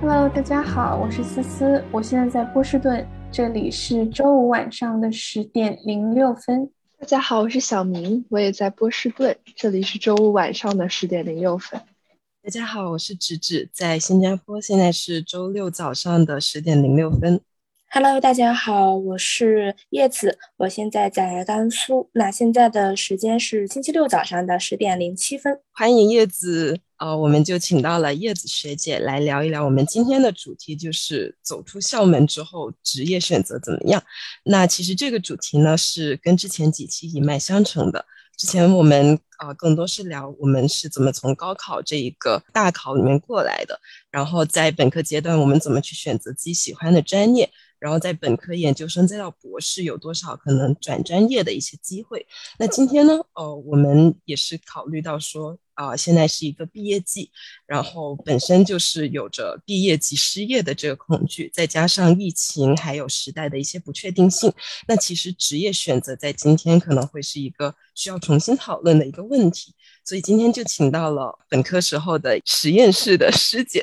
Hello，大家好，我是思思，我现在在波士顿，这里是周五晚上的十点零六分。大家好，我是小明，我也在波士顿，这里是周五晚上的十点零六分。大家好，我是芷芷，在新加坡，现在是周六早上的十点零六分。Hello，大家好，我是叶子，我现在在甘肃。那现在的时间是星期六早上的十点零七分。欢迎叶子，呃，我们就请到了叶子学姐来聊一聊。我们今天的主题就是走出校门之后职业选择怎么样？那其实这个主题呢是跟之前几期一脉相承的。之前我们啊更多是聊我们是怎么从高考这一个大考里面过来的，然后在本科阶段我们怎么去选择自己喜欢的专业。然后在本科、研究生再到博士，有多少可能转专业的一些机会？那今天呢？呃，我们也是考虑到说，啊，现在是一个毕业季，然后本身就是有着毕业即失业的这个恐惧，再加上疫情还有时代的一些不确定性，那其实职业选择在今天可能会是一个需要重新讨论的一个问题。所以今天就请到了本科时候的实验室的师姐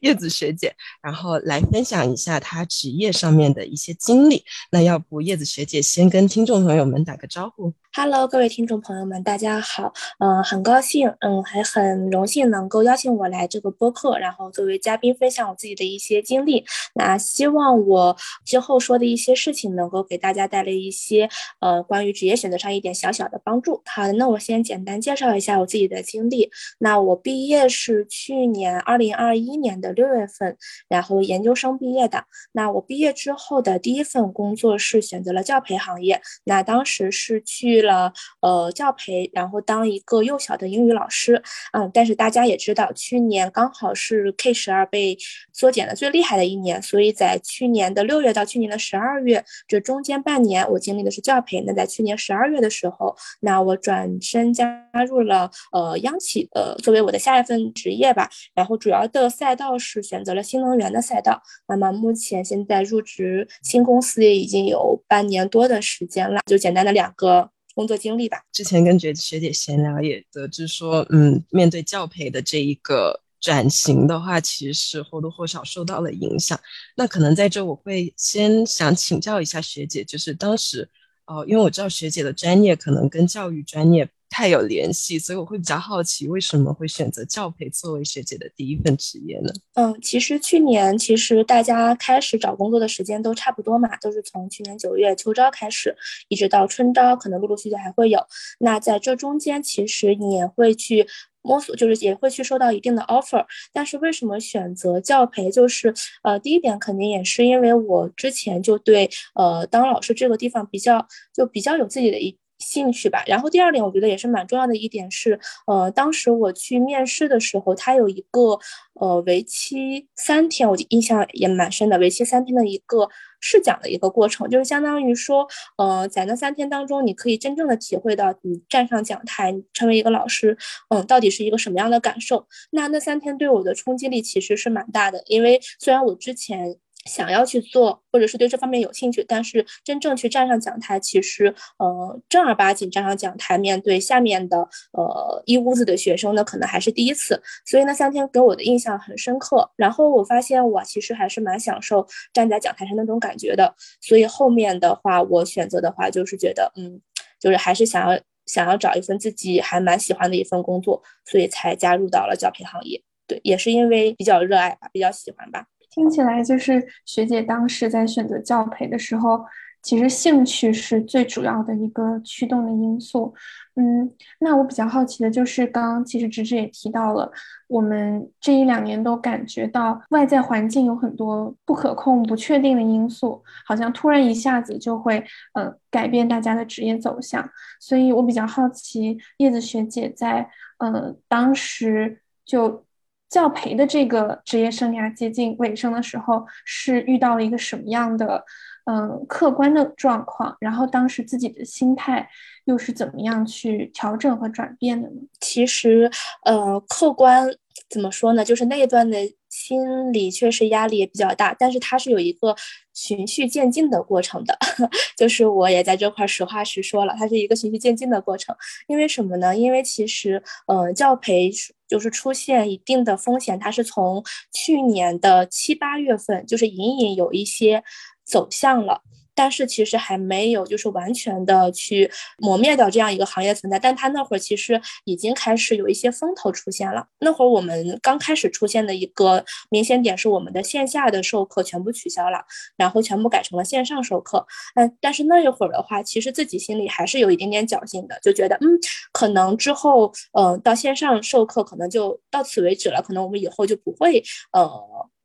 叶子学姐，然后来分享一下她职业上面的一些经历。那要不叶子学姐先跟听众朋友们打个招呼。Hello，各位听众朋友们，大家好。嗯，很高兴，嗯，还很荣幸能够邀请我来这个播客，然后作为嘉宾分享我自己的一些经历。那希望我之后说的一些事情能够给大家带来一些呃关于职业选择上一点小小的帮助。好的，那我先简单介绍一下我自己的经历。那我毕业是去年二零二一年的六月份，然后研究生毕业的。那我毕业之后的第一份工作是选择了教培行业。那当时是去。了呃教培，然后当一个幼小的英语老师，嗯，但是大家也知道，去年刚好是 K 十二被缩减的最厉害的一年，所以在去年的六月到去年的十二月这中间半年，我经历的是教培。那在去年十二月的时候，那我转身加入了呃央企，呃作为我的下一份职业吧。然后主要的赛道是选择了新能源的赛道。那么目前现在入职新公司也已经有半年多的时间了，就简单的两个。工作经历吧。之前跟学学姐闲聊也得知说，嗯，面对教培的这一个转型的话，其实是或多或少受到了影响。那可能在这，我会先想请教一下学姐，就是当时，呃，因为我知道学姐的专业可能跟教育专业。太有联系，所以我会比较好奇，为什么会选择教培作为学姐的第一份职业呢？嗯，其实去年其实大家开始找工作的时间都差不多嘛，都是从去年九月秋招开始，一直到春招，可能陆陆续续还会有。那在这中间，其实你也会去摸索，就是也会去收到一定的 offer。但是为什么选择教培？就是呃，第一点肯定也是因为我之前就对呃当老师这个地方比较就比较有自己的一。兴趣吧，然后第二点，我觉得也是蛮重要的一点是，呃，当时我去面试的时候，他有一个呃为期三天，我印象也蛮深的，为期三天的一个试讲的一个过程，就是相当于说，呃，在那三天当中，你可以真正的体会到你站上讲台，成为一个老师，嗯，到底是一个什么样的感受。那那三天对我的冲击力其实是蛮大的，因为虽然我之前。想要去做，或者是对这方面有兴趣，但是真正去站上讲台，其实呃正儿八经站上讲台，面对下面的呃一屋子的学生呢，可能还是第一次。所以那三天给我的印象很深刻。然后我发现我其实还是蛮享受站在讲台上那种感觉的。所以后面的话，我选择的话就是觉得，嗯，就是还是想要想要找一份自己还蛮喜欢的一份工作，所以才加入到了教培行业。对，也是因为比较热爱吧，比较喜欢吧。听起来就是学姐当时在选择教培的时候，其实兴趣是最主要的一个驱动的因素。嗯，那我比较好奇的就是，刚刚其实直直也提到了，我们这一两年都感觉到外在环境有很多不可控、不确定的因素，好像突然一下子就会呃改变大家的职业走向。所以我比较好奇，叶子学姐在呃当时就。教培的这个职业生涯接近尾声的时候，是遇到了一个什么样的嗯客观的状况？然后当时自己的心态又是怎么样去调整和转变的呢？其实，呃，客观怎么说呢？就是那一段的。心里确实压力也比较大，但是它是有一个循序渐进的过程的，就是我也在这块实话实说了，它是一个循序渐进的过程。因为什么呢？因为其实，嗯，教培就是出现一定的风险，它是从去年的七八月份，就是隐隐有一些走向了。但是其实还没有，就是完全的去磨灭掉这样一个行业存在。但他那会儿其实已经开始有一些风头出现了。那会儿我们刚开始出现的一个明显点是，我们的线下的授课全部取消了，然后全部改成了线上授课。嗯，但是那一会儿的话，其实自己心里还是有一点点侥幸的，就觉得嗯，可能之后嗯到线上授课可能就到此为止了，可能我们以后就不会呃。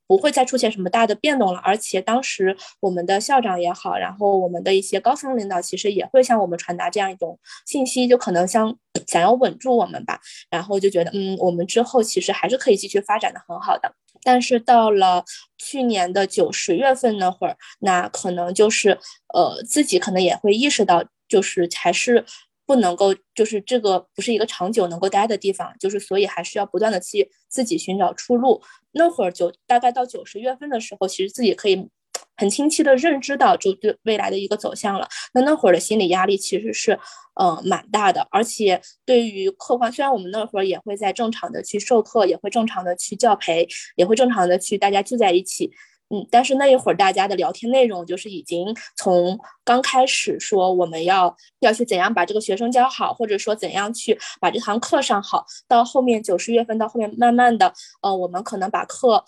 不会再出现什么大的变动了，而且当时我们的校长也好，然后我们的一些高层领导其实也会向我们传达这样一种信息，就可能想 想要稳住我们吧，然后就觉得嗯，我们之后其实还是可以继续发展的很好的。但是到了去年的九十月份那会儿，那可能就是呃自己可能也会意识到，就是还是。不能够，就是这个不是一个长久能够待的地方，就是所以还是要不断的去自己寻找出路。那会儿就大概到九十月份的时候，其实自己可以很清晰的认知到就对未来的一个走向了。那那会儿的心理压力其实是呃蛮大的，而且对于客观，虽然我们那会儿也会在正常的去授课，也会正常的去教培，也会正常的去大家聚在一起。嗯，但是那一会儿大家的聊天内容就是已经从刚开始说我们要要去怎样把这个学生教好，或者说怎样去把这堂课上好，到后面九十月份到后面慢慢的，呃，我们可能把课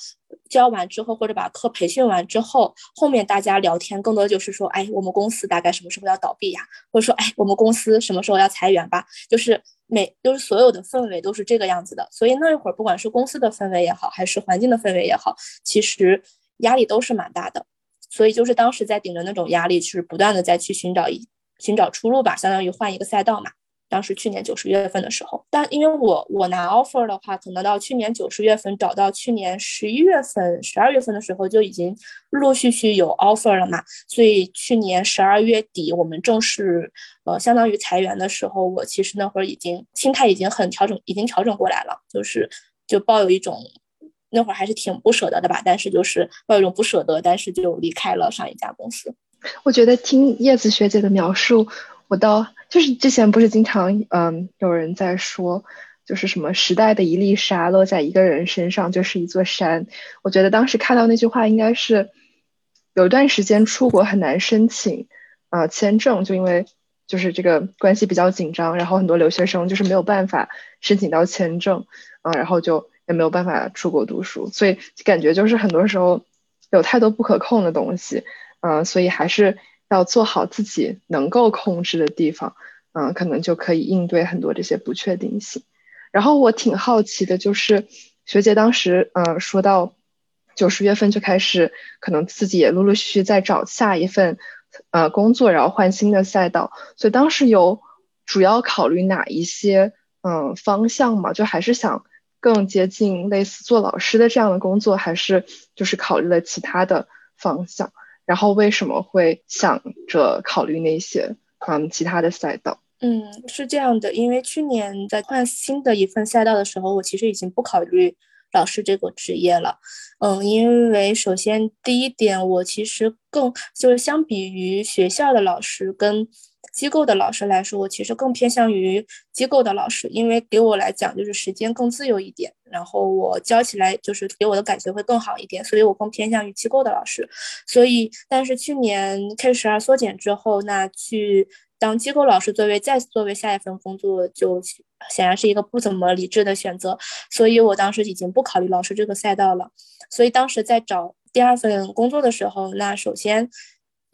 教完之后，或者把课培训完之后，后面大家聊天更多就是说，哎，我们公司大概什么时候要倒闭呀？或者说，哎，我们公司什么时候要裁员吧？就是每就是所有的氛围都是这个样子的。所以那一会儿不管是公司的氛围也好，还是环境的氛围也好，其实。压力都是蛮大的，所以就是当时在顶着那种压力，是不断的在去寻找一寻找出路吧，相当于换一个赛道嘛。当时去年九十月份的时候，但因为我我拿 offer 的话，可能到去年九十月份找到去年十一月份、十二月份的时候就已经陆陆续续有 offer 了嘛。所以去年十二月底我们正式呃相当于裁员的时候，我其实那会儿已经心态已经很调整，已经调整过来了，就是就抱有一种。那会儿还是挺不舍得的吧，但是就是抱有一种不舍得，但是就离开了上一家公司。我觉得听叶子学姐的描述，我倒就是之前不是经常嗯有人在说，就是什么时代的一粒沙落在一个人身上就是一座山。我觉得当时看到那句话，应该是有一段时间出国很难申请啊签证，就因为就是这个关系比较紧张，然后很多留学生就是没有办法申请到签证啊，然后就。也没有办法出国读书，所以感觉就是很多时候有太多不可控的东西，嗯，所以还是要做好自己能够控制的地方，嗯，可能就可以应对很多这些不确定性。然后我挺好奇的，就是学姐当时，嗯，说到九十月份就开始，可能自己也陆陆续续在找下一份呃工作，然后换新的赛道，所以当时有主要考虑哪一些嗯方向嘛？就还是想。更接近类似做老师的这样的工作，还是就是考虑了其他的方向？然后为什么会想着考虑那些嗯其他的赛道？嗯，是这样的，因为去年在换新的一份赛道的时候，我其实已经不考虑老师这个职业了。嗯，因为首先第一点，我其实更就是相比于学校的老师跟。机构的老师来说，我其实更偏向于机构的老师，因为给我来讲就是时间更自由一点，然后我教起来就是给我的感觉会更好一点，所以我更偏向于机构的老师。所以，但是去年 K 十二缩减之后，那去当机构老师作为再作为下一份工作，就显然是一个不怎么理智的选择。所以我当时已经不考虑老师这个赛道了。所以当时在找第二份工作的时候，那首先。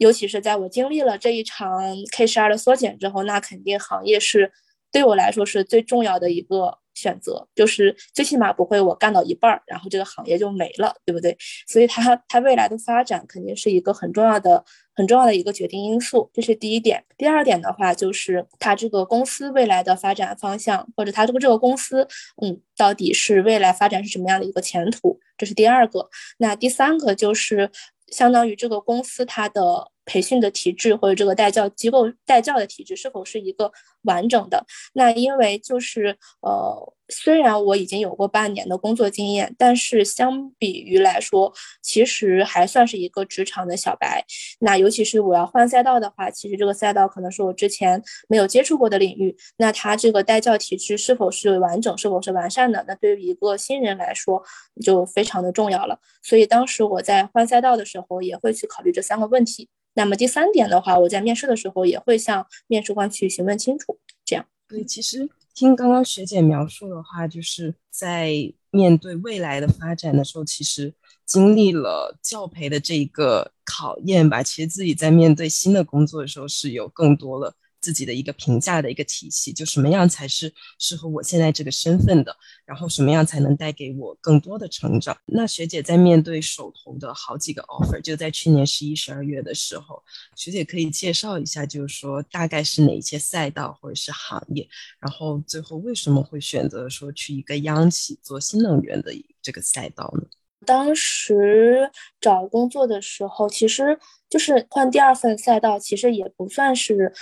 尤其是在我经历了这一场 K 十二的缩减之后，那肯定行业是对我来说是最重要的一个选择，就是最起码不会我干到一半儿，然后这个行业就没了，对不对？所以它它未来的发展肯定是一个很重要的、很重要的一个决定因素，这是第一点。第二点的话，就是它这个公司未来的发展方向，或者它这个这个公司，嗯，到底是未来发展是什么样的一个前途，这是第二个。那第三个就是。相当于这个公司它的培训的体制或者这个带教机构带教的体制是否是一个完整的？那因为就是呃，虽然我已经有过半年的工作经验，但是相比于来说，其实还算是一个职场的小白。那尤其是我要换赛道的话，其实这个赛道可能是我之前没有接触过的领域。那它这个带教体制是否是完整，是否是完善的？那对于一个新人来说就非常的重要了。所以当时我在换赛道的时候，也会去考虑这三个问题。那么第三点的话，我在面试的时候也会向面试官去询问清楚。这样，对，其实听刚刚学姐描述的话，就是在面对未来的发展的时候，其实经历了教培的这个考验吧。其实自己在面对新的工作的时候，是有更多的。自己的一个评价的一个体系，就什么样才是适合我现在这个身份的，然后什么样才能带给我更多的成长。那学姐在面对手头的好几个 offer，就在去年十一、十二月的时候，学姐可以介绍一下，就是说大概是哪一些赛道或者是行业，然后最后为什么会选择说去一个央企做新能源的这个赛道呢？当时找工作的时候，其实就是换第二份赛道，其实也不算是。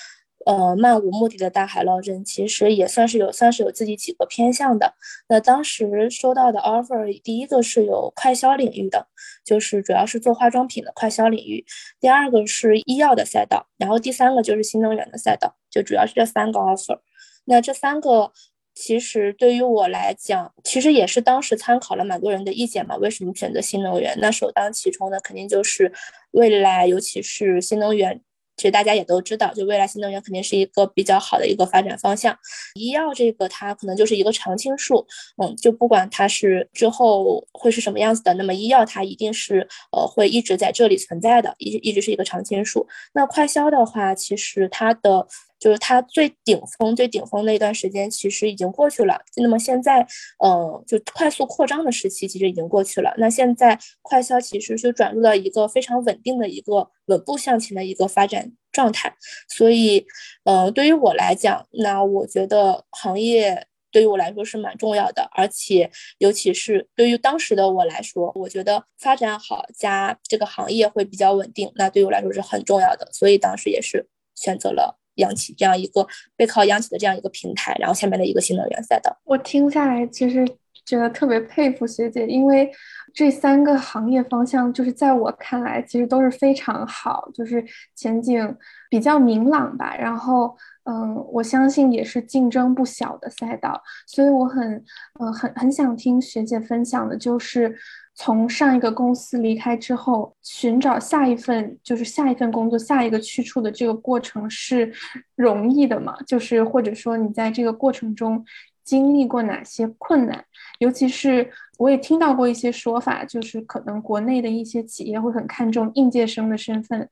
呃，漫无目的的大海捞针，其实也算是有，算是有自己几个偏向的。那当时收到的 offer，第一个是有快销领域的，就是主要是做化妆品的快销领域；第二个是医药的赛道，然后第三个就是新能源的赛道，就主要是这三个 offer。那这三个其实对于我来讲，其实也是当时参考了蛮多人的意见嘛。为什么选择新能源？那首当其冲的肯定就是未来，尤其是新能源。其实大家也都知道，就未来新能源肯定是一个比较好的一个发展方向。医药这个它可能就是一个常青树，嗯，就不管它是之后会是什么样子的，那么医药它一定是呃会一直在这里存在的，一一直是一个常青树。那快消的话，其实它的。就是它最顶峰、最顶峰那段时间，其实已经过去了。那么现在，嗯，就快速扩张的时期，其实已经过去了。那现在快销其实就转入了一个非常稳定的一个稳步向前的一个发展状态。所以，嗯，对于我来讲，那我觉得行业对于我来说是蛮重要的，而且尤其是对于当时的我来说，我觉得发展好加这个行业会比较稳定，那对我来说是很重要的。所以当时也是选择了。央企这样一个背靠央企的这样一个平台，然后下面的一个新能源赛道，我听下来其实觉得特别佩服学姐，因为这三个行业方向就是在我看来其实都是非常好，就是前景比较明朗吧。然后，嗯，我相信也是竞争不小的赛道，所以我很，嗯，很很想听学姐分享的就是。从上一个公司离开之后，寻找下一份就是下一份工作，下一个去处的这个过程是容易的吗？就是或者说你在这个过程中经历过哪些困难？尤其是我也听到过一些说法，就是可能国内的一些企业会很看重应届生的身份，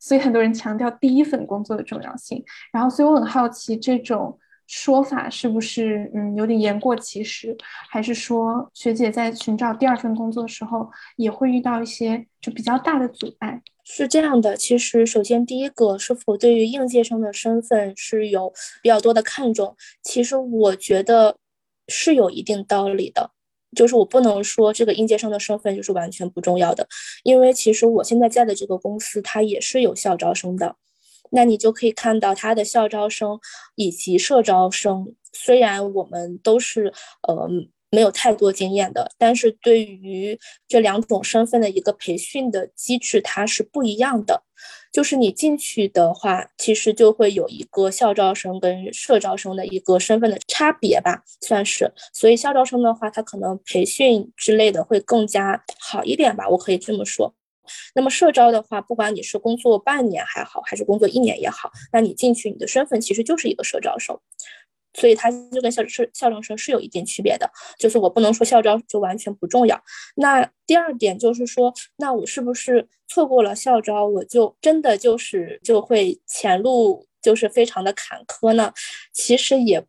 所以很多人强调第一份工作的重要性。然后，所以我很好奇这种。说法是不是嗯有点言过其实，还是说学姐在寻找第二份工作的时候也会遇到一些就比较大的阻碍？是这样的，其实首先第一个是否对于应届生的身份是有比较多的看重？其实我觉得是有一定道理的，就是我不能说这个应届生的身份就是完全不重要的，因为其实我现在在的这个公司它也是有校招生的。那你就可以看到他的校招生以及社招生，虽然我们都是呃没有太多经验的，但是对于这两种身份的一个培训的机制，它是不一样的。就是你进去的话，其实就会有一个校招生跟社招生的一个身份的差别吧，算是。所以校招生的话，他可能培训之类的会更加好一点吧，我可以这么说。那么社招的话，不管你是工作半年还好，还是工作一年也好，那你进去你的身份其实就是一个社招生，所以它就跟校是校招生是有一定区别的。就是我不能说校招就完全不重要。那第二点就是说，那我是不是错过了校招，我就真的就是就会前路就是非常的坎坷呢？其实也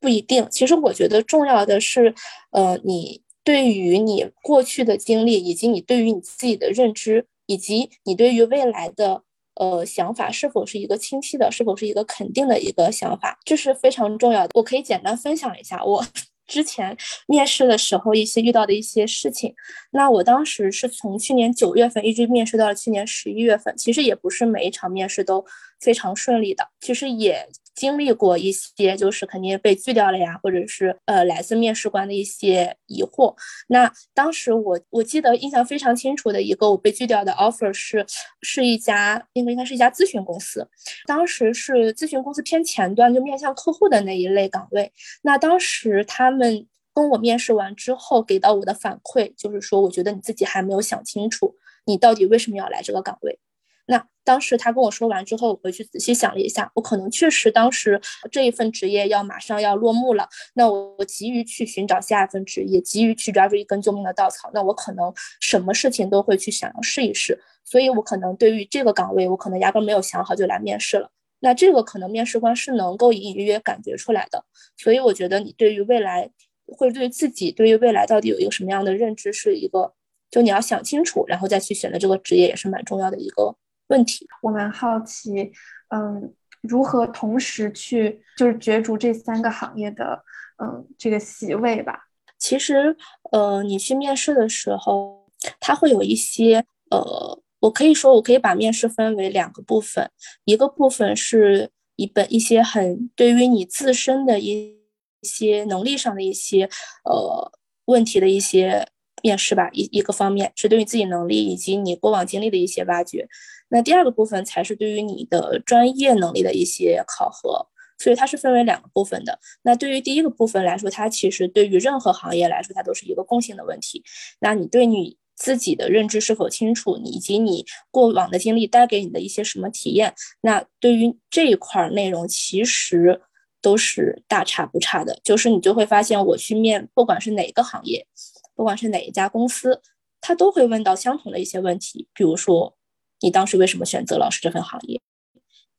不一定。其实我觉得重要的是，呃，你。对于你过去的经历，以及你对于你自己的认知，以及你对于未来的呃想法，是否是一个清晰的，是否是一个肯定的一个想法，这是非常重要的。我可以简单分享一下我 之前面试的时候一些遇到的一些事情。那我当时是从去年九月份一直面试到了去年十一月份，其实也不是每一场面试都非常顺利的，其实也。经历过一些，就是肯定被拒掉了呀，或者是呃来自面试官的一些疑惑。那当时我我记得印象非常清楚的一个我被拒掉的 offer 是，是一家应该应该是一家咨询公司，当时是咨询公司偏前端，就面向客户的那一类岗位。那当时他们跟我面试完之后给到我的反馈就是说，我觉得你自己还没有想清楚，你到底为什么要来这个岗位。那当时他跟我说完之后，我回去仔细想了一下，我可能确实当时这一份职业要马上要落幕了，那我急于去寻找下一份职业，急于去抓住一根救命的稻草，那我可能什么事情都会去想要试一试，所以我可能对于这个岗位，我可能压根没有想好就来面试了。那这个可能面试官是能够隐隐约约感觉出来的，所以我觉得你对于未来会对自己对于未来到底有一个什么样的认知，是一个就你要想清楚，然后再去选择这个职业也是蛮重要的一个。问题，我蛮好奇，嗯，如何同时去就是角逐这三个行业的，嗯，这个席位吧。其实，呃，你去面试的时候，它会有一些，呃，我可以说，我可以把面试分为两个部分，一个部分是一本一些很对于你自身的一些能力上的一些，呃，问题的一些面试吧，一一个方面是对于自己能力以及你过往经历的一些挖掘。那第二个部分才是对于你的专业能力的一些考核，所以它是分为两个部分的。那对于第一个部分来说，它其实对于任何行业来说，它都是一个共性的问题。那你对你自己的认知是否清楚，以及你过往的经历带给你的一些什么体验，那对于这一块内容其实都是大差不差的。就是你就会发现，我去面，不管是哪个行业，不管是哪一家公司，他都会问到相同的一些问题，比如说。你当时为什么选择老师这份行业？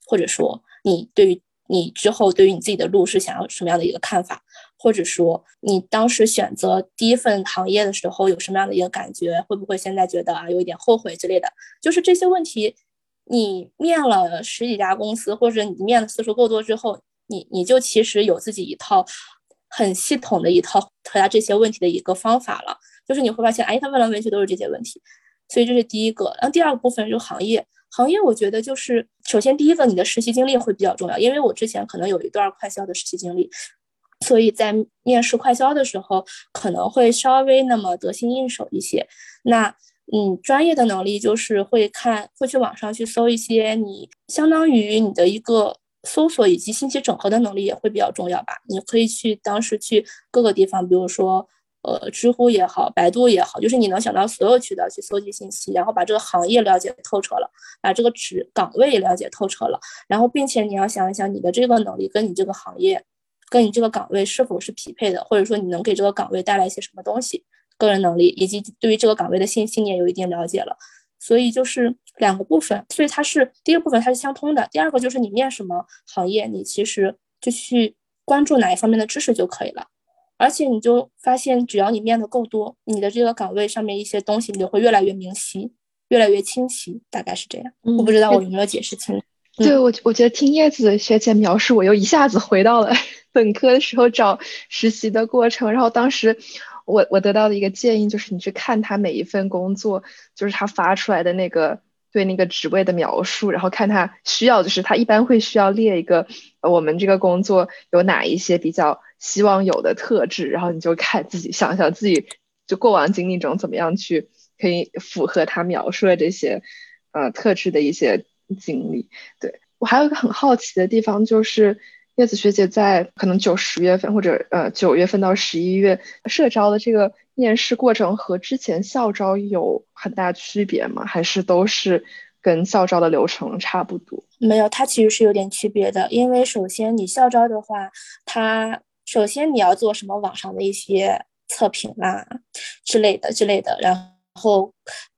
或者说，你对于你之后对于你自己的路是想要什么样的一个看法？或者说，你当时选择第一份行业的时候有什么样的一个感觉？会不会现在觉得啊有一点后悔之类的？就是这些问题，你面了十几家公司，或者你面的次数够多之后，你你就其实有自己一套很系统的一套回答这些问题的一个方法了。就是你会发现，哎，他问来问去都是这些问题。所以这是第一个，然后第二个部分就是行业。行业我觉得就是首先第一个，你的实习经历会比较重要，因为我之前可能有一段快销的实习经历，所以在面试快销的时候可能会稍微那么得心应手一些。那嗯，专业的能力就是会看，会去网上去搜一些，你相当于你的一个搜索以及信息整合的能力也会比较重要吧。你可以去当时去各个地方，比如说。呃，知乎也好，百度也好，就是你能想到所有渠道去搜集信息，然后把这个行业了解透彻了，把这个职岗位了解透彻了，然后并且你要想一想你的这个能力跟你这个行业，跟你这个岗位是否是匹配的，或者说你能给这个岗位带来一些什么东西，个人能力以及对于这个岗位的信息你也有一定了解了，所以就是两个部分，所以它是第一个部分它是相通的，第二个就是你面什么行业，你其实就去关注哪一方面的知识就可以了。而且你就发现，只要你面的够多，你的这个岗位上面一些东西，你就会越来越明晰，越来越清晰，大概是这样。我不知道我有没有解释清。对我，我觉得听叶子学姐描述，我又一下子回到了 本科的时候找实习的过程。然后当时我我得到的一个建议就是，你去看他每一份工作，就是他发出来的那个对那个职位的描述，然后看他需要，就是他一般会需要列一个，我们这个工作有哪一些比较。希望有的特质，然后你就看自己想想自己就过往经历中怎么样去可以符合他描述的这些呃特质的一些经历。对我还有一个很好奇的地方，就是叶子学姐在可能九十月份或者呃九月份到十一月社招的这个面试过程和之前校招有很大区别吗？还是都是跟校招的流程差不多？没有，它其实是有点区别的，因为首先你校招的话，它首先你要做什么网上的一些测评啦之类的之类的，然后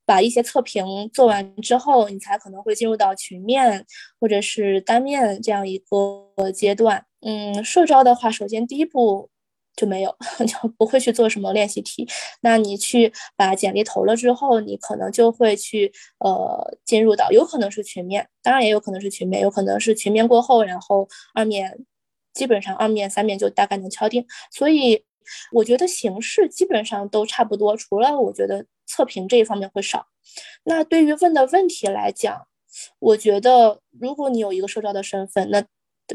把一些测评做完之后，你才可能会进入到群面或者是单面这样一个阶段。嗯，社招的话，首先第一步就没有，就不会去做什么练习题。那你去把简历投了之后，你可能就会去呃进入到，有可能是群面，当然也有可能是群面，有可能是群面过后，然后二面。基本上二面三面就大概能敲定，所以我觉得形式基本上都差不多，除了我觉得测评这一方面会少。那对于问的问题来讲，我觉得如果你有一个社招的身份，那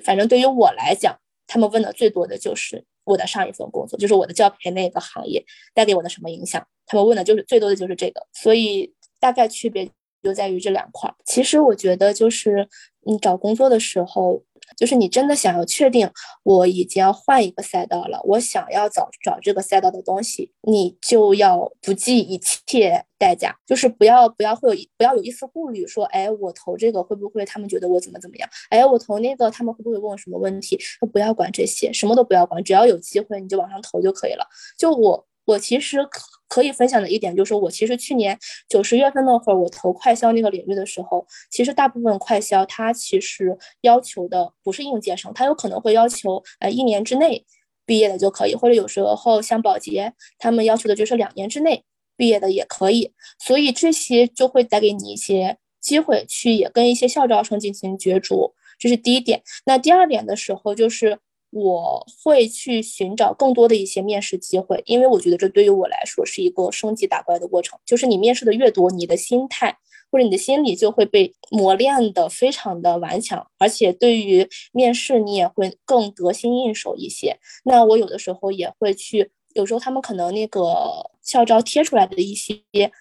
反正对于我来讲，他们问的最多的就是我的上一份工作，就是我的教培那个行业带给我的什么影响，他们问的就是最多的就是这个，所以大概区别就在于这两块。其实我觉得就是你找工作的时候。就是你真的想要确定我已经要换一个赛道了，我想要找找这个赛道的东西，你就要不计一切代价，就是不要不要会有不要有一丝顾虑，说哎我投这个会不会他们觉得我怎么怎么样？哎我投那个他们会不会问我什么问题？都不要管这些，什么都不要管，只要有机会你就往上投就可以了。就我。我其实可以分享的一点就是，我其实去年九十月份那会儿，我投快销那个领域的时候，其实大部分快销它其实要求的不是应届生，它有可能会要求呃一年之内毕业的就可以，或者有时候像保洁，他们要求的就是两年之内毕业的也可以，所以这些就会带给你一些机会去也跟一些校招生进行角逐，这是第一点。那第二点的时候就是。我会去寻找更多的一些面试机会，因为我觉得这对于我来说是一个升级打怪的过程。就是你面试的越多，你的心态或者你的心理就会被磨练的非常的顽强，而且对于面试你也会更得心应手一些。那我有的时候也会去，有时候他们可能那个校招贴出来的一些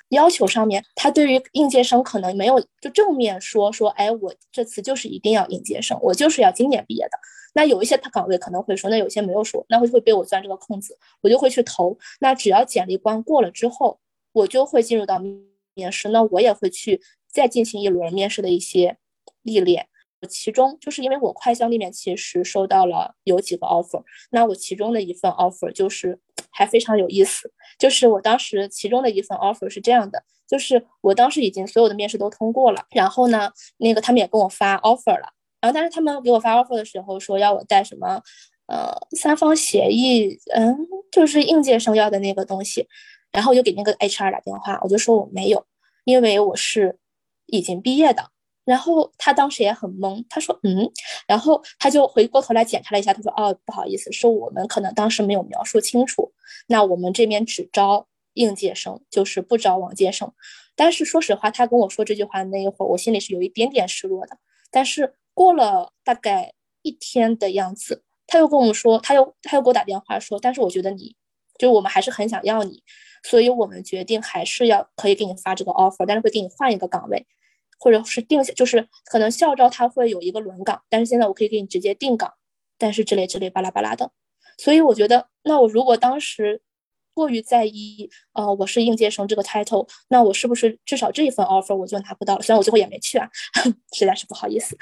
要求上面，他对于应届生可能没有就正面说说，哎，我这次就是一定要应届生，我就是要今年毕业的。那有一些他岗位可能会说，那有些没有说，那会会被我钻这个空子，我就会去投。那只要简历关过了之后，我就会进入到面试。那我也会去再进行一轮面试的一些历练。其中就是因为我快销里面其实收到了有几个 offer，那我其中的一份 offer 就是还非常有意思，就是我当时其中的一份 offer 是这样的，就是我当时已经所有的面试都通过了，然后呢，那个他们也跟我发 offer 了。然后，但是他们给我发 offer 的时候说要我带什么，呃，三方协议，嗯，就是应届生要的那个东西。然后我就给那个 HR 打电话，我就说我没有，因为我是已经毕业的。然后他当时也很懵，他说嗯，然后他就回过头来检查了一下，他说哦，不好意思，是我们可能当时没有描述清楚。那我们这边只招应届生，就是不招往届生。但是说实话，他跟我说这句话那一会儿，我心里是有一点点失落的。但是。过了大概一天的样子，他又跟我们说，他又他又给我打电话说，但是我觉得你，就是我们还是很想要你，所以我们决定还是要可以给你发这个 offer，但是会给你换一个岗位，或者是定下，就是可能校招他会有一个轮岗，但是现在我可以给你直接定岗，但是之类之类巴拉巴拉的，所以我觉得，那我如果当时。过于在意，呃，我是应届生这个 title，那我是不是至少这一份 offer 我就拿不到了？虽然我最后也没去啊，实在是不好意思。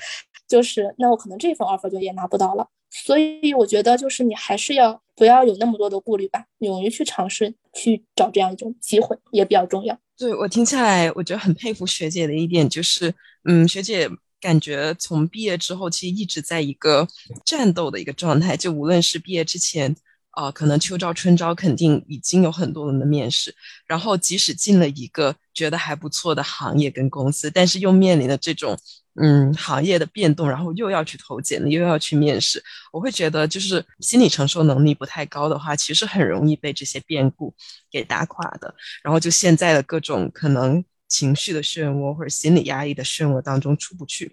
就是那我可能这份 offer 就也拿不到了。所以我觉得就是你还是要不要有那么多的顾虑吧，勇于去尝试去找这样一种机会也比较重要。对我听下来，我觉得很佩服学姐的一点就是，嗯，学姐感觉从毕业之后其实一直在一个战斗的一个状态，就无论是毕业之前。啊，可能秋招、春招肯定已经有很多人的面试，然后即使进了一个觉得还不错的行业跟公司，但是又面临着这种嗯行业的变动，然后又要去投简历，又要去面试，我会觉得就是心理承受能力不太高的话，其实很容易被这些变故给打垮的。然后就现在的各种可能情绪的漩涡或者心理压抑的漩涡当中出不去。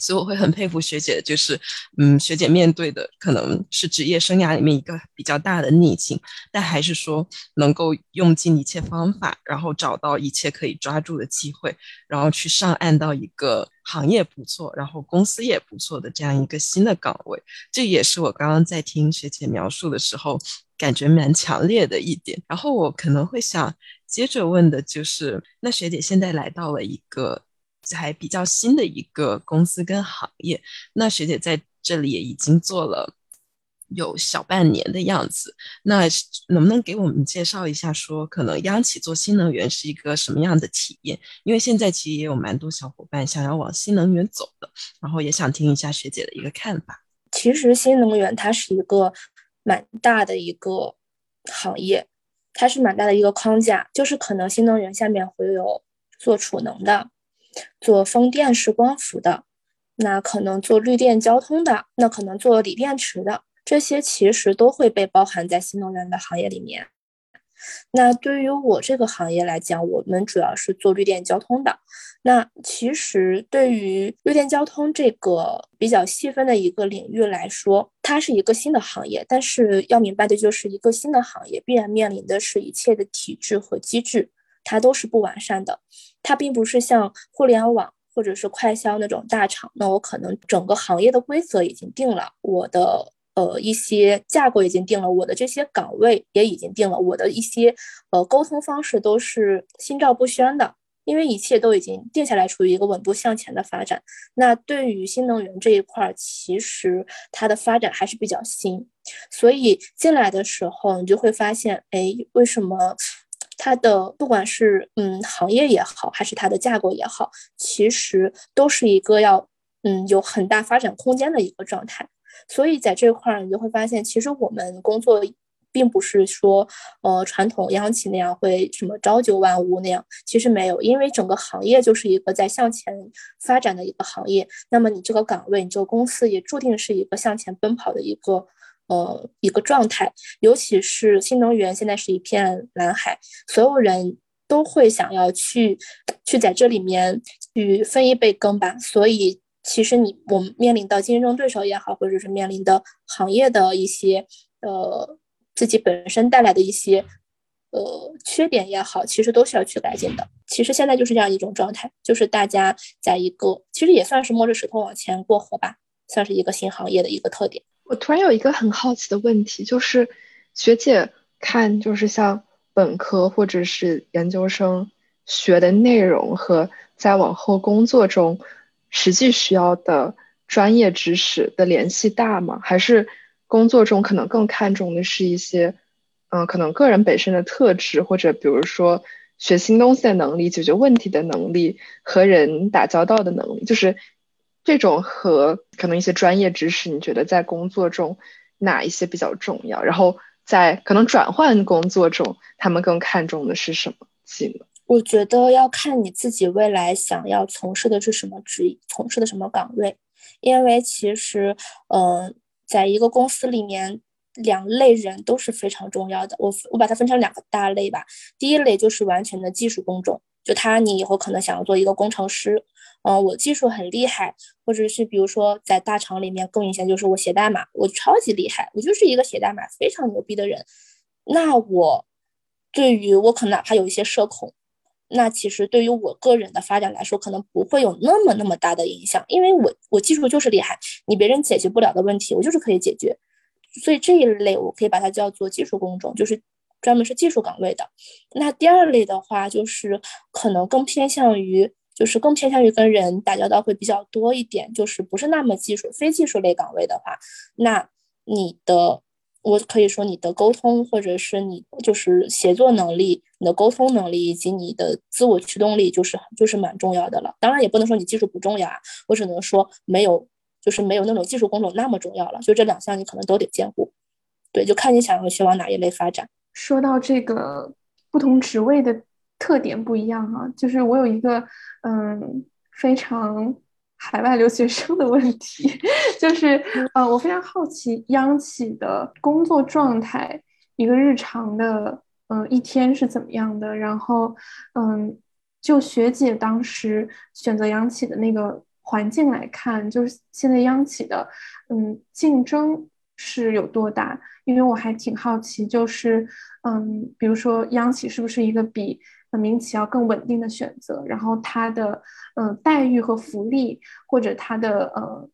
所以我会很佩服学姐，就是，嗯，学姐面对的可能是职业生涯里面一个比较大的逆境，但还是说能够用尽一切方法，然后找到一切可以抓住的机会，然后去上岸到一个行业不错，然后公司也不错的这样一个新的岗位。这也是我刚刚在听学姐描述的时候感觉蛮强烈的一点。然后我可能会想接着问的就是，那学姐现在来到了一个。还比较新的一个公司跟行业，那学姐在这里也已经做了有小半年的样子，那能不能给我们介绍一下，说可能央企做新能源是一个什么样的体验？因为现在其实也有蛮多小伙伴想要往新能源走的，然后也想听一下学姐的一个看法。其实新能源它是一个蛮大的一个行业，它是蛮大的一个框架，就是可能新能源下面会有做储能的。做风电是光伏的，那可能做绿电交通的，那可能做锂电池的，这些其实都会被包含在新能源的行业里面。那对于我这个行业来讲，我们主要是做绿电交通的。那其实对于绿电交通这个比较细分的一个领域来说，它是一个新的行业。但是要明白的就是，一个新的行业必然面临的是一切的体制和机制，它都是不完善的。它并不是像互联网或者是快销那种大厂，那我可能整个行业的规则已经定了，我的呃一些架构已经定了，我的这些岗位也已经定了，我的一些呃沟通方式都是心照不宣的。因为一切都已经定下来，处于一个稳步向前的发展。那对于新能源这一块，其实它的发展还是比较新，所以进来的时候，你就会发现，哎，为什么它的不管是嗯行业也好，还是它的架构也好，其实都是一个要嗯有很大发展空间的一个状态。所以在这块儿，你就会发现，其实我们工作。并不是说，呃，传统央企那样会什么朝九晚五那样，其实没有，因为整个行业就是一个在向前发展的一个行业。那么你这个岗位，你这个公司也注定是一个向前奔跑的一个，呃，一个状态。尤其是新能源现在是一片蓝海，所有人都会想要去，去在这里面去分一杯羹吧。所以，其实你我们面临的竞争对手也好，或者是面临的行业的一些，呃。自己本身带来的一些，呃，缺点也好，其实都是要去改进的。其实现在就是这样一种状态，就是大家在一个，其实也算是摸着石头往前过河吧，算是一个新行业的一个特点。我突然有一个很好奇的问题，就是学姐看，就是像本科或者是研究生学的内容和在往后工作中实际需要的专业知识的联系大吗？还是？工作中可能更看重的是一些，嗯，可能个人本身的特质，或者比如说学新东西的能力、解决问题的能力、和人打交道的能力，就是这种和可能一些专业知识，你觉得在工作中哪一些比较重要？然后在可能转换工作中，他们更看重的是什么技能？我觉得要看你自己未来想要从事的是什么职，从事的什么岗位，因为其实，嗯。在一个公司里面，两类人都是非常重要的。我我把它分成两个大类吧。第一类就是完全的技术工种，就他你以后可能想要做一个工程师，嗯，我技术很厉害，或者是比如说在大厂里面更明显就是我写代码，我超级厉害，我就是一个写代码非常牛逼的人。那我对于我可能哪怕有一些社恐。那其实对于我个人的发展来说，可能不会有那么那么大的影响，因为我我技术就是厉害，你别人解决不了的问题，我就是可以解决。所以这一类我可以把它叫做技术工种，就是专门是技术岗位的。那第二类的话，就是可能更偏向于，就是更偏向于跟人打交道会比较多一点，就是不是那么技术、非技术类岗位的话，那你的。我可以说，你的沟通或者是你就是协作能力，你的沟通能力以及你的自我驱动力，就是就是蛮重要的了。当然，也不能说你技术不重要啊，我只能说没有，就是没有那种技术工种那么重要了。就这两项，你可能都得兼顾。对，就看你想要去往哪一类发展。说到这个不同职位的特点不一样啊，就是我有一个嗯非常。海外留学生的问题，就是呃，我非常好奇央企的工作状态，一个日常的嗯一天是怎么样的。然后嗯，就学姐当时选择央企的那个环境来看，就是现在央企的嗯竞争是有多大？因为我还挺好奇，就是嗯，比如说央企是不是一个比。民企要更稳定的选择，然后它的嗯待遇和福利，或者它的呃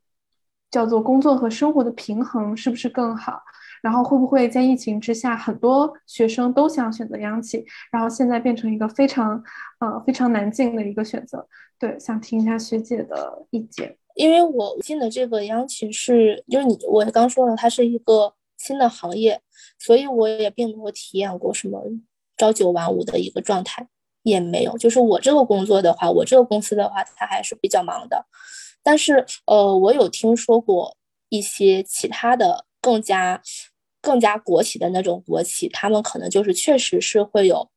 叫做工作和生活的平衡是不是更好？然后会不会在疫情之下，很多学生都想选择央企，然后现在变成一个非常呃非常难进的一个选择？对，想听一下学姐的意见。因为我进的这个央企是，就是你我刚说了，它是一个新的行业，所以我也并没有体验过什么。朝九晚五的一个状态也没有，就是我这个工作的话，我这个公司的话，它还是比较忙的。但是，呃，我有听说过一些其他的更加更加国企的那种国企，他们可能就是确实是会有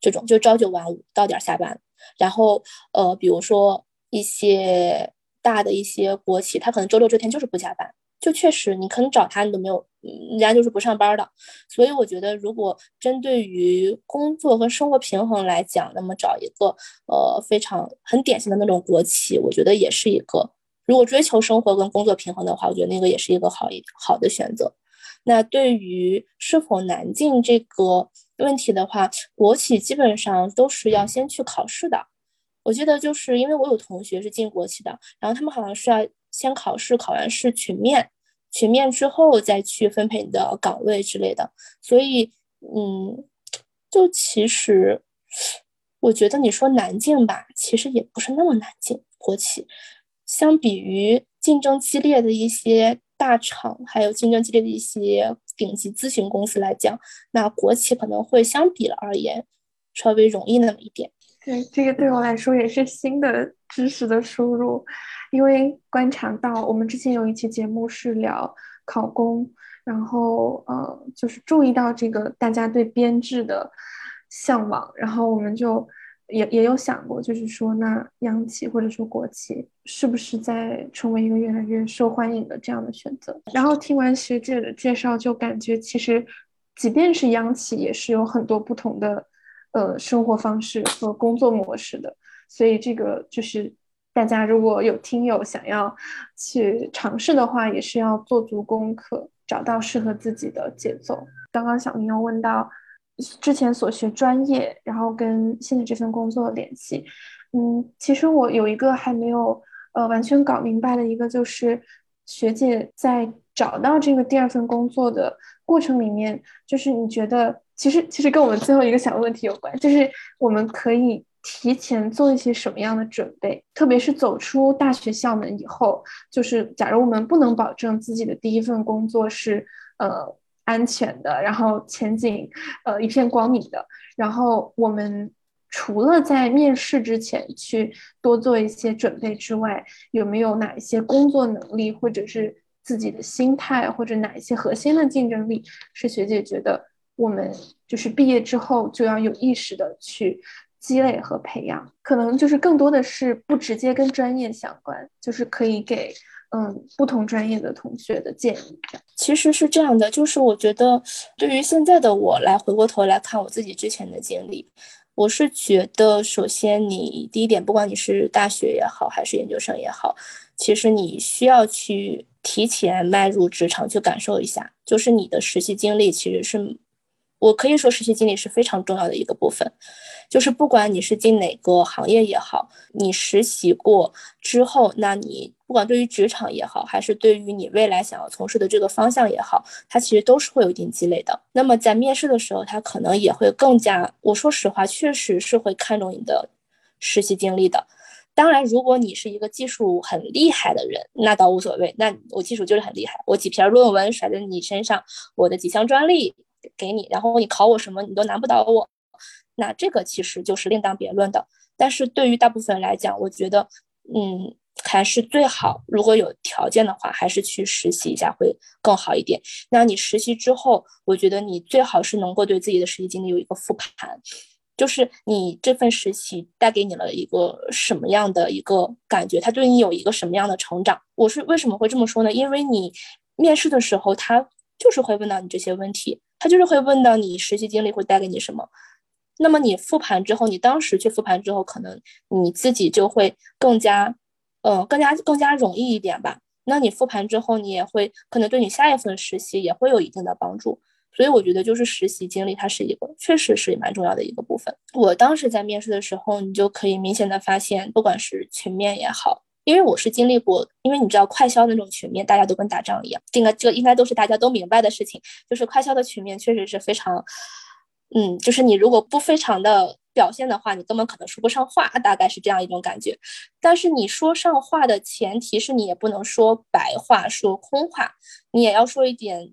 这种就朝九晚五到点下班。然后，呃，比如说一些大的一些国企，他可能周六周天就是不加班，就确实你可能找他你都没有，人家就是不上班的。所以我觉得，如果针对于工作和生活平衡来讲，那么找一个呃非常很典型的那种国企，我觉得也是一个。如果追求生活跟工作平衡的话，我觉得那个也是一个好一好的选择。那对于是否难进这个问题的话，国企基本上都是要先去考试的。我记得就是因为我有同学是进国企的，然后他们好像是要先考试，考完试群面，群面之后再去分配你的岗位之类的。所以，嗯，就其实我觉得你说难进吧，其实也不是那么难进国企。相比于竞争激烈的一些大厂，还有竞争激烈的一些顶级咨询公司来讲，那国企可能会相比而言稍微容易那么一点。对，这个对我来说也是新的知识的输入，因为观察到我们之前有一期节目是聊考公，然后呃，就是注意到这个大家对编制的向往，然后我们就。也也有想过，就是说，那央企或者说国企是不是在成为一个越来越受欢迎的这样的选择？然后听完学姐的介绍，就感觉其实，即便是央企，也是有很多不同的呃生活方式和工作模式的。所以这个就是大家如果有听友想要去尝试的话，也是要做足功课，找到适合自己的节奏。刚刚小明又问到。之前所学专业，然后跟现在这份工作联系，嗯，其实我有一个还没有呃完全搞明白的一个，就是学姐在找到这个第二份工作的过程里面，就是你觉得其实其实跟我们最后一个小问题有关，就是我们可以提前做一些什么样的准备，特别是走出大学校门以后，就是假如我们不能保证自己的第一份工作是呃。安全的，然后前景呃一片光明的。然后我们除了在面试之前去多做一些准备之外，有没有哪一些工作能力，或者是自己的心态，或者哪一些核心的竞争力，是学姐觉得我们就是毕业之后就要有意识的去积累和培养？可能就是更多的是不直接跟专业相关，就是可以给。嗯，不同专业的同学的建议，其实是这样的，就是我觉得对于现在的我来回过头来看我自己之前的经历，我是觉得，首先你第一点，不管你是大学也好，还是研究生也好，其实你需要去提前迈入职场去感受一下，就是你的实习经历其实是。我可以说，实习经历是非常重要的一个部分，就是不管你是进哪个行业也好，你实习过之后，那你不管对于职场也好，还是对于你未来想要从事的这个方向也好，它其实都是会有一定积累的。那么在面试的时候，他可能也会更加，我说实话，确实是会看重你的实习经历的。当然，如果你是一个技术很厉害的人，那倒无所谓，那我技术就是很厉害，我几篇论文甩在你身上，我的几项专利。给你，然后你考我什么，你都难不倒我。那这个其实就是另当别论的。但是对于大部分人来讲，我觉得，嗯，还是最好，如果有条件的话，还是去实习一下会更好一点。那你实习之后，我觉得你最好是能够对自己的实习经历有一个复盘，就是你这份实习带给你了一个什么样的一个感觉，它对你有一个什么样的成长。我是为什么会这么说呢？因为你面试的时候，他就是会问到你这些问题。他就是会问到你实习经历会带给你什么，那么你复盘之后，你当时去复盘之后，可能你自己就会更加，呃，更加更加容易一点吧。那你复盘之后，你也会可能对你下一份实习也会有一定的帮助。所以我觉得就是实习经历，它是一个确实是蛮重要的一个部分。我当时在面试的时候，你就可以明显的发现，不管是群面也好。因为我是经历过，因为你知道快销那种群面，大家都跟打仗一样，这个这应该都是大家都明白的事情。就是快销的群面确实是非常，嗯，就是你如果不非常的表现的话，你根本可能说不上话，大概是这样一种感觉。但是你说上话的前提是你也不能说白话，说空话，你也要说一点，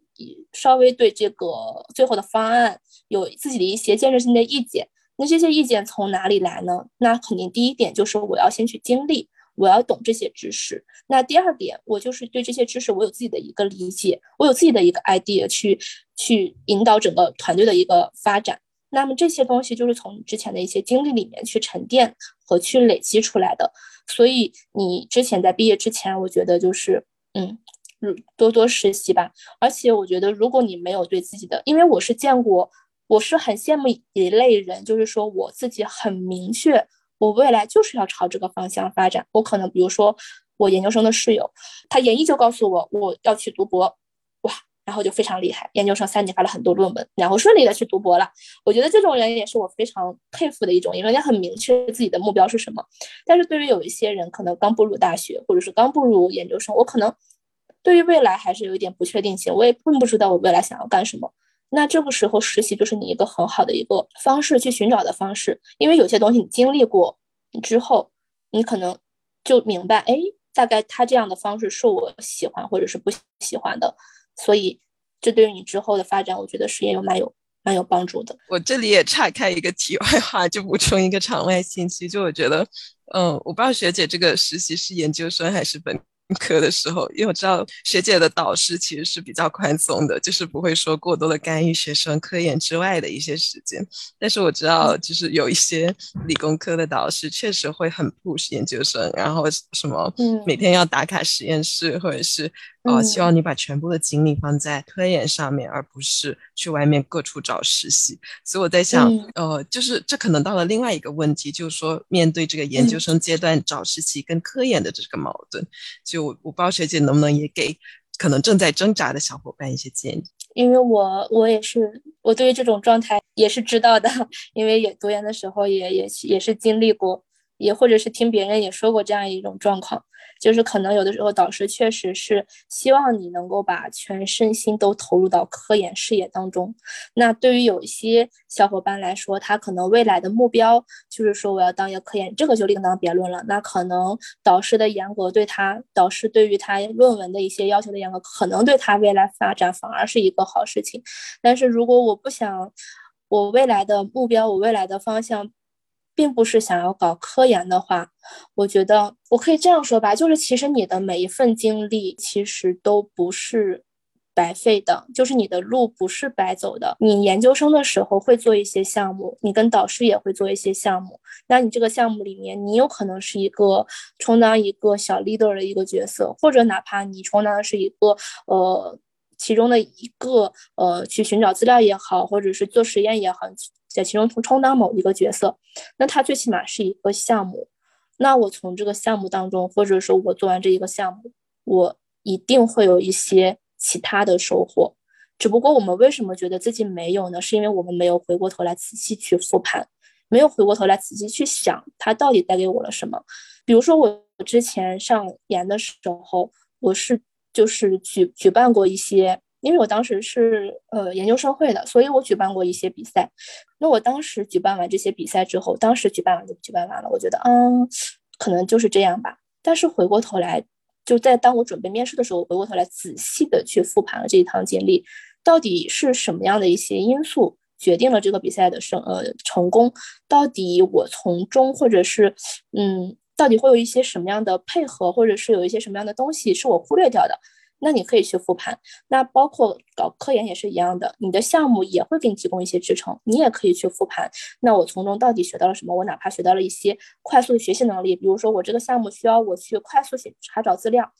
稍微对这个最后的方案有自己的一些建设性的意见。那这些意见从哪里来呢？那肯定第一点就是我要先去经历。我要懂这些知识。那第二点，我就是对这些知识，我有自己的一个理解，我有自己的一个 idea 去去引导整个团队的一个发展。那么这些东西就是从之前的一些经历里面去沉淀和去累积出来的。所以你之前在毕业之前，我觉得就是，嗯，嗯多多实习吧。而且我觉得，如果你没有对自己的，因为我是见过，我是很羡慕一类人，就是说我自己很明确，我未来就是要朝这个方向发展。我可能比如说我研究生的室友，他研一就告诉我我要去读博，哇。然后就非常厉害，研究生三年发了很多论文，然后顺利的去读博了。我觉得这种人也是我非常佩服的一种，因为人家很明确自己的目标是什么。但是对于有一些人，可能刚步入大学，或者是刚步入研究生，我可能对于未来还是有一点不确定性，我也并不知道我未来想要干什么。那这个时候实习就是你一个很好的一个方式去寻找的方式，因为有些东西你经历过之后，你可能就明白，哎，大概他这样的方式是我喜欢或者是不喜欢的。所以，这对于你之后的发展，我觉得是也有蛮有蛮有帮助的。我这里也岔开一个题外话，就补充一个场外信息，就我觉得，嗯，我不知道学姐这个实习是研究生还是本。课的时候，因为我知道学姐的导师其实是比较宽松的，就是不会说过多的干预学生科研之外的一些时间。但是我知道，就是有一些理工科的导师确实会很 push 研究生，然后什么每天要打卡实验室，或者是呃希望你把全部的精力放在科研上面，而不是去外面各处找实习。所以我在想，呃，就是这可能到了另外一个问题，就是说面对这个研究生阶段找实习跟科研的这个矛盾，就。我我不知道学姐能不能也给可能正在挣扎的小伙伴一些建议，因为我我也是我对于这种状态也是知道的，因为也读研的时候也也也是经历过，也或者是听别人也说过这样一种状况。就是可能有的时候导师确实是希望你能够把全身心都投入到科研事业当中。那对于有一些小伙伴来说，他可能未来的目标就是说我要当一个科研，这个就另当别论了。那可能导师的严格对他，导师对于他论文的一些要求的严格，可能对他未来发展反而是一个好事情。但是如果我不想我未来的目标，我未来的方向。并不是想要搞科研的话，我觉得我可以这样说吧，就是其实你的每一份经历其实都不是白费的，就是你的路不是白走的。你研究生的时候会做一些项目，你跟导师也会做一些项目，那你这个项目里面，你有可能是一个充当一个小 leader 的一个角色，或者哪怕你充当的是一个呃其中的一个呃去寻找资料也好，或者是做实验也好。在其中充当某一个角色，那他最起码是一个项目。那我从这个项目当中，或者说我做完这一个项目，我一定会有一些其他的收获。只不过我们为什么觉得自己没有呢？是因为我们没有回过头来仔细去复盘，没有回过头来仔细去想它到底带给我了什么。比如说我之前上研的时候，我是就是举举办过一些。因为我当时是呃研究生会的，所以我举办过一些比赛。那我当时举办完这些比赛之后，当时举办完就举办完了。我觉得，嗯，可能就是这样吧。但是回过头来，就在当我准备面试的时候，回过头来仔细的去复盘了这一趟经历，到底是什么样的一些因素决定了这个比赛的成呃成功？到底我从中或者是嗯，到底会有一些什么样的配合，或者是有一些什么样的东西是我忽略掉的？那你可以去复盘，那包括搞科研也是一样的，你的项目也会给你提供一些支撑，你也可以去复盘。那我从中到底学到了什么？我哪怕学到了一些快速的学习能力，比如说我这个项目需要我去快速写查找资料，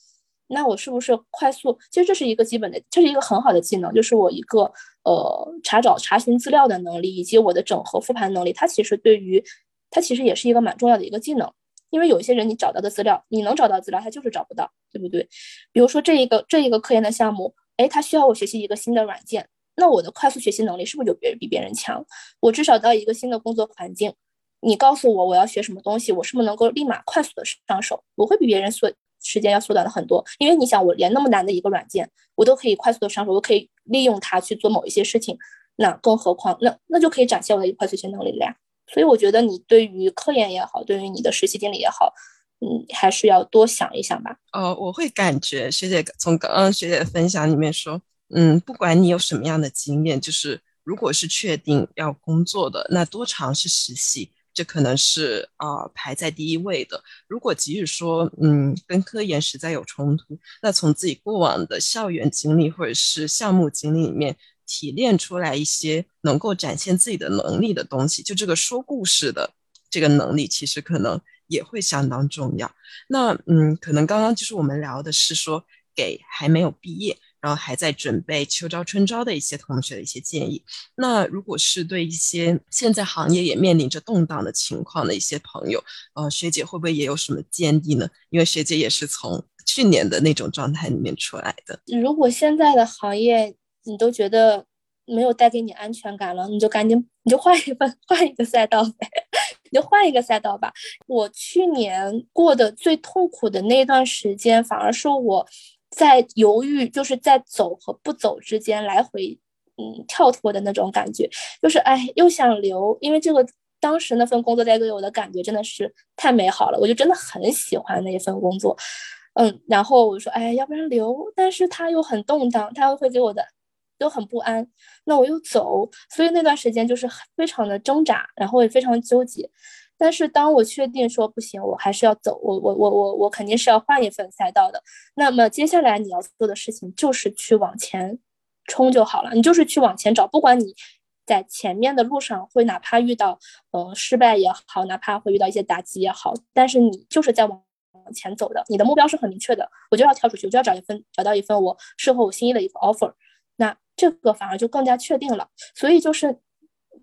那我是不是快速？其实这是一个基本的，这是一个很好的技能，就是我一个呃查找查询资料的能力，以及我的整合复盘能力，它其实对于它其实也是一个蛮重要的一个技能。因为有一些人，你找到的资料，你能找到资料，他就是找不到，对不对？比如说这一个这一个科研的项目，哎，他需要我学习一个新的软件，那我的快速学习能力是不是就别比别人强？我至少到一个新的工作环境，你告诉我我要学什么东西，我是不是能够立马快速的上手？我会比别人缩时间要缩短了很多。因为你想，我连那么难的一个软件，我都可以快速的上手，我可以利用它去做某一些事情，那更何况那那就可以展现我的快速学习能力了呀。所以我觉得你对于科研也好，对于你的实习经历也好，嗯，还是要多想一想吧。呃，我会感觉学姐从刚刚学姐的分享里面说，嗯，不管你有什么样的经验，就是如果是确定要工作的，那多尝试实习，这可能是啊排在第一位的。如果即使说，嗯，跟科研实在有冲突，那从自己过往的校园经历或者是项目经历里面。提炼出来一些能够展现自己的能力的东西，就这个说故事的这个能力，其实可能也会相当重要。那嗯，可能刚刚就是我们聊的是说给还没有毕业，然后还在准备秋招、春招的一些同学的一些建议。那如果是对一些现在行业也面临着动荡的情况的一些朋友，呃，学姐会不会也有什么建议呢？因为学姐也是从去年的那种状态里面出来的。如果现在的行业你都觉得没有带给你安全感了，你就赶紧你就换一份 换一个赛道呗。你就换一个赛道吧。我去年过的最痛苦的那段时间，反而是我在犹豫，就是在走和不走之间来回，嗯，跳脱的那种感觉。就是哎，又想留，因为这个当时那份工作带给我的感觉真的是太美好了，我就真的很喜欢那一份工作。嗯，然后我说，哎，要不然留，但是他又很动荡，他又会给我的。都很不安，那我又走，所以那段时间就是非常的挣扎，然后也非常纠结。但是当我确定说不行，我还是要走，我我我我我肯定是要换一份赛道的。那么接下来你要做的事情就是去往前冲就好了，你就是去往前找，不管你在前面的路上会哪怕遇到呃失败也好，哪怕会遇到一些打击也好，但是你就是在往前走的，你的目标是很明确的，我就要跳出去，我就要找一份找到一份我适合我心意的一个 offer。这个反而就更加确定了，所以就是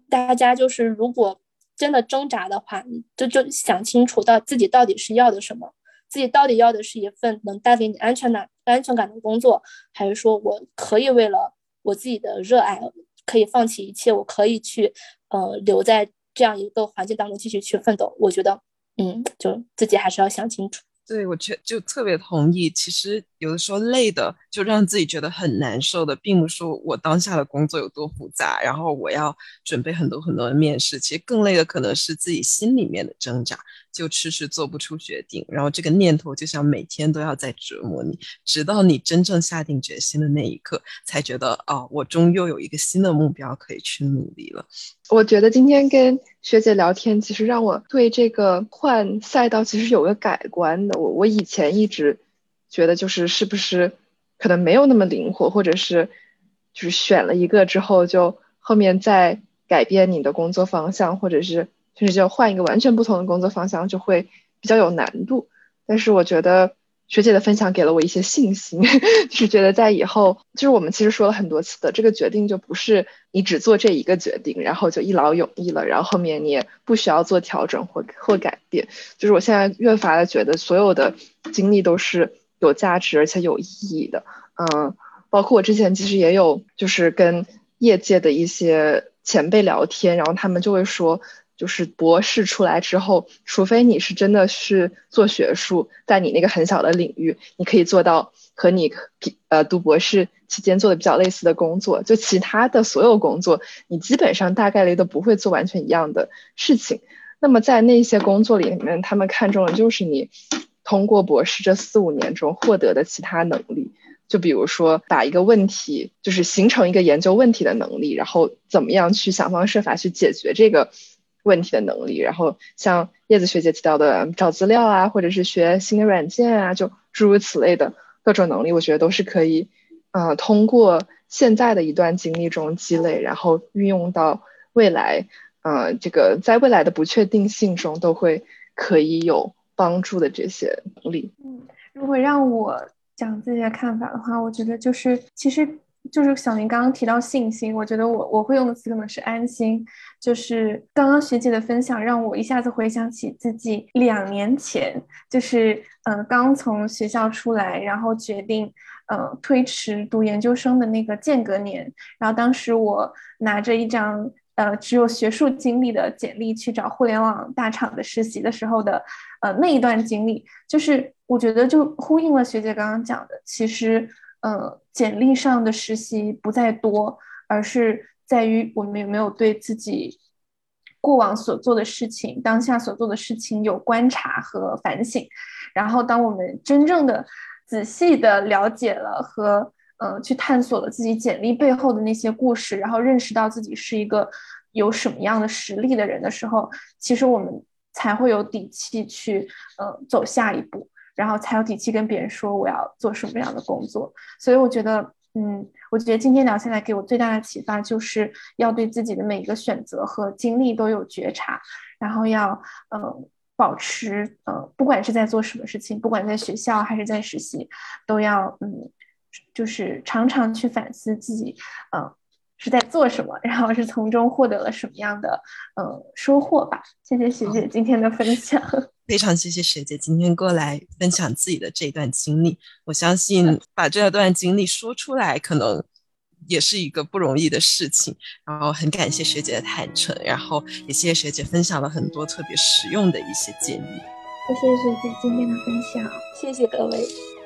大家就是如果真的挣扎的话，就就想清楚到自己到底是要的什么，自己到底要的是一份能带给你安全感、安全感的工作，还是说我可以为了我自己的热爱，可以放弃一切，我可以去呃留在这样一个环境当中继续去奋斗。我觉得，嗯，就自己还是要想清楚。对，我确就特别同意。其实有的时候累的，就让自己觉得很难受的，并不是说我当下的工作有多复杂，然后我要准备很多很多的面试。其实更累的可能是自己心里面的挣扎，就迟迟做不出决定。然后这个念头就像每天都要在折磨你，直到你真正下定决心的那一刻，才觉得哦，我终于又有一个新的目标可以去努力了。我觉得今天跟学姐聊天，其实让我对这个换赛道其实有个改观的。我我以前一直觉得就是是不是可能没有那么灵活，或者是就是选了一个之后就后面再改变你的工作方向，或者是甚至就换一个完全不同的工作方向，就会比较有难度。但是我觉得。学姐的分享给了我一些信心，就是觉得在以后，就是我们其实说了很多次的，这个决定就不是你只做这一个决定，然后就一劳永逸了，然后后面你也不需要做调整或或改变。就是我现在越发的觉得，所有的经历都是有价值而且有意义的。嗯，包括我之前其实也有，就是跟业界的一些前辈聊天，然后他们就会说。就是博士出来之后，除非你是真的是做学术，在你那个很小的领域，你可以做到和你呃读博士期间做的比较类似的工作，就其他的所有工作，你基本上大概率都不会做完全一样的事情。那么在那些工作里面，他们看中的就是你通过博士这四五年中获得的其他能力，就比如说把一个问题，就是形成一个研究问题的能力，然后怎么样去想方设法去解决这个。问题的能力，然后像叶子学姐提到的找资料啊，或者是学新的软件啊，就诸如此类的各种能力，我觉得都是可以，呃，通过现在的一段经历中积累，然后运用到未来，呃，这个在未来的不确定性中都会可以有帮助的这些能力。嗯，如果让我讲自己的看法的话，我觉得就是其实。就是小林刚刚提到信心，我觉得我我会用的词可能是安心。就是刚刚学姐的分享，让我一下子回想起自己两年前，就是嗯刚从学校出来，然后决定嗯推迟读研究生的那个间隔年。然后当时我拿着一张呃只有学术经历的简历去找互联网大厂的实习的时候的呃那一段经历，就是我觉得就呼应了学姐刚刚讲的，其实。呃，简历上的实习不在多，而是在于我们有没有对自己过往所做的事情、当下所做的事情有观察和反省。然后，当我们真正的仔细的了解了和呃去探索了自己简历背后的那些故事，然后认识到自己是一个有什么样的实力的人的时候，其实我们才会有底气去呃走下一步。然后才有底气跟别人说我要做什么样的工作，所以我觉得，嗯，我觉得今天聊下来给我最大的启发就是要对自己的每一个选择和经历都有觉察，然后要，嗯，保持呃，不管是在做什么事情，不管在学校还是在实习，都要嗯，就是常常去反思自己，呃，是在做什么，然后是从中获得了什么样的呃收获吧。谢谢学姐今天的分享，非常谢谢学姐今天过来分享自己的这段经历。我相信把这段经历说出来，可能。也是一个不容易的事情，然后很感谢学姐的坦诚，然后也谢谢学姐分享了很多特别实用的一些建议。谢谢学姐今天的分享，谢谢各位。